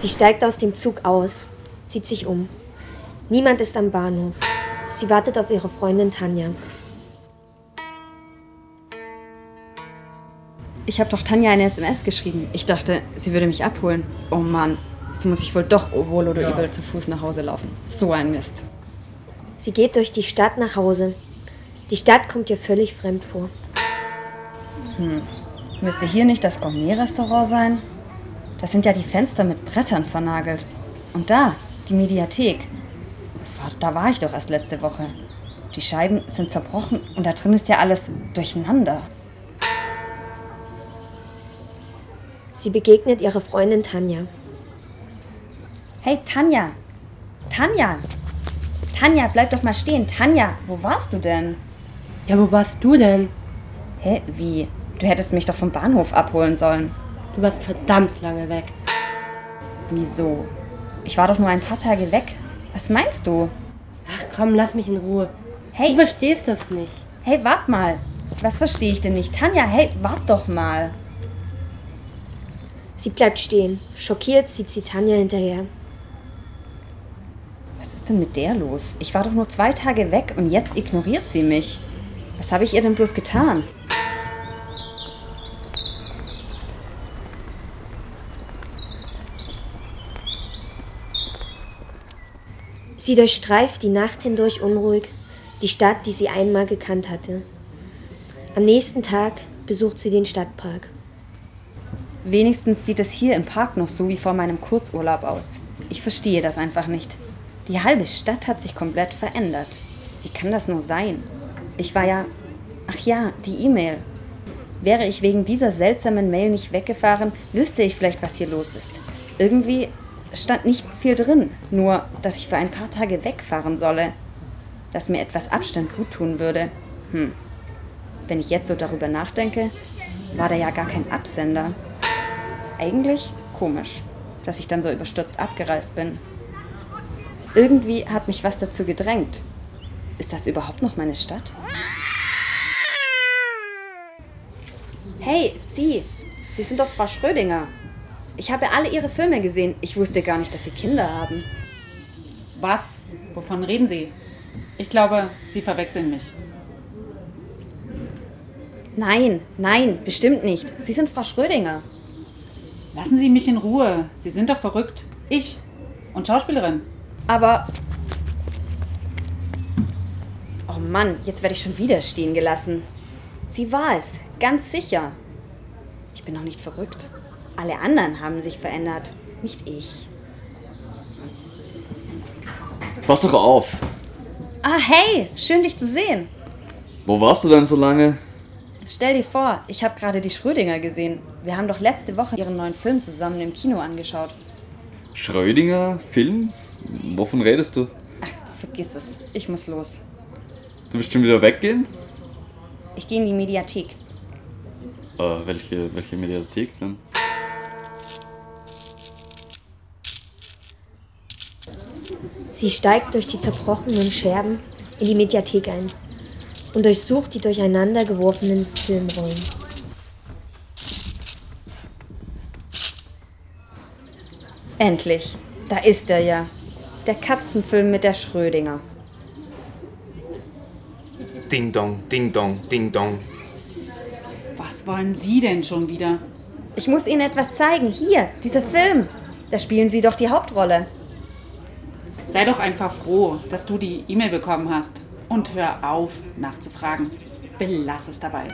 Sie steigt aus dem Zug aus, zieht sich um. Niemand ist am Bahnhof. Sie wartet auf ihre Freundin Tanja. Ich habe doch Tanja eine SMS geschrieben. Ich dachte, sie würde mich abholen. Oh Mann, jetzt muss ich wohl doch wohl oder ja. übel zu Fuß nach Hause laufen. So ein Mist. Sie geht durch die Stadt nach Hause. Die Stadt kommt ihr völlig fremd vor. Hm. Müsste hier nicht das Gourmet-Restaurant sein? Das sind ja die Fenster mit Brettern vernagelt. Und da, die Mediathek. War, da war ich doch erst letzte Woche. Die Scheiben sind zerbrochen und da drin ist ja alles durcheinander. Sie begegnet ihrer Freundin Tanja. Hey Tanja! Tanja! Tanja, bleib doch mal stehen. Tanja, wo warst du denn? Ja, wo warst du denn? Hä, wie? Du hättest mich doch vom Bahnhof abholen sollen. Du warst verdammt lange weg. Wieso? Ich war doch nur ein paar Tage weg. Was meinst du? Ach komm, lass mich in Ruhe. Hey. Du verstehst das nicht. Hey, wart mal. Was verstehe ich denn nicht? Tanja, hey, wart doch mal. Sie bleibt stehen. Schockiert sieht sie Tanja hinterher. Was ist denn mit der los? Ich war doch nur zwei Tage weg und jetzt ignoriert sie mich. Was habe ich ihr denn bloß getan? Sie durchstreift die Nacht hindurch unruhig die Stadt, die sie einmal gekannt hatte. Am nächsten Tag besucht sie den Stadtpark. Wenigstens sieht es hier im Park noch so wie vor meinem Kurzurlaub aus. Ich verstehe das einfach nicht. Die halbe Stadt hat sich komplett verändert. Wie kann das nur sein? Ich war ja. Ach ja, die E-Mail. Wäre ich wegen dieser seltsamen Mail nicht weggefahren, wüsste ich vielleicht, was hier los ist. Irgendwie stand nicht viel drin, nur dass ich für ein paar Tage wegfahren solle, dass mir etwas Abstand gut tun würde. Hm. Wenn ich jetzt so darüber nachdenke, war da ja gar kein Absender. Eigentlich komisch, dass ich dann so überstürzt abgereist bin. Irgendwie hat mich was dazu gedrängt. Ist das überhaupt noch meine Stadt? Hey, Sie! Sie sind doch Frau Schrödinger. Ich habe alle Ihre Filme gesehen. Ich wusste gar nicht, dass Sie Kinder haben. Was? Wovon reden Sie? Ich glaube, Sie verwechseln mich. Nein, nein, bestimmt nicht. Sie sind Frau Schrödinger. Lassen Sie mich in Ruhe. Sie sind doch verrückt. Ich und Schauspielerin. Aber. Oh Mann, jetzt werde ich schon wieder stehen gelassen. Sie war es, ganz sicher. Ich bin noch nicht verrückt. Alle anderen haben sich verändert, nicht ich. Pass doch auf. Ah, hey, schön dich zu sehen. Wo warst du denn so lange? Stell dir vor, ich habe gerade die Schrödinger gesehen. Wir haben doch letzte Woche ihren neuen Film zusammen im Kino angeschaut. Schrödinger? Film? Wovon redest du? Ach, vergiss es. Ich muss los. Du willst schon wieder weggehen? Ich gehe in die Mediathek. Äh, welche, welche Mediathek denn? Sie steigt durch die zerbrochenen Scherben in die Mediathek ein und durchsucht die durcheinander geworfenen Filmrollen. Endlich, da ist er ja. Der Katzenfilm mit der Schrödinger. Ding dong, ding dong, ding dong. Was wollen Sie denn schon wieder? Ich muss Ihnen etwas zeigen. Hier, dieser Film. Da spielen Sie doch die Hauptrolle. Sei doch einfach froh, dass du die E-Mail bekommen hast. Und hör auf, nachzufragen. Belass es dabei.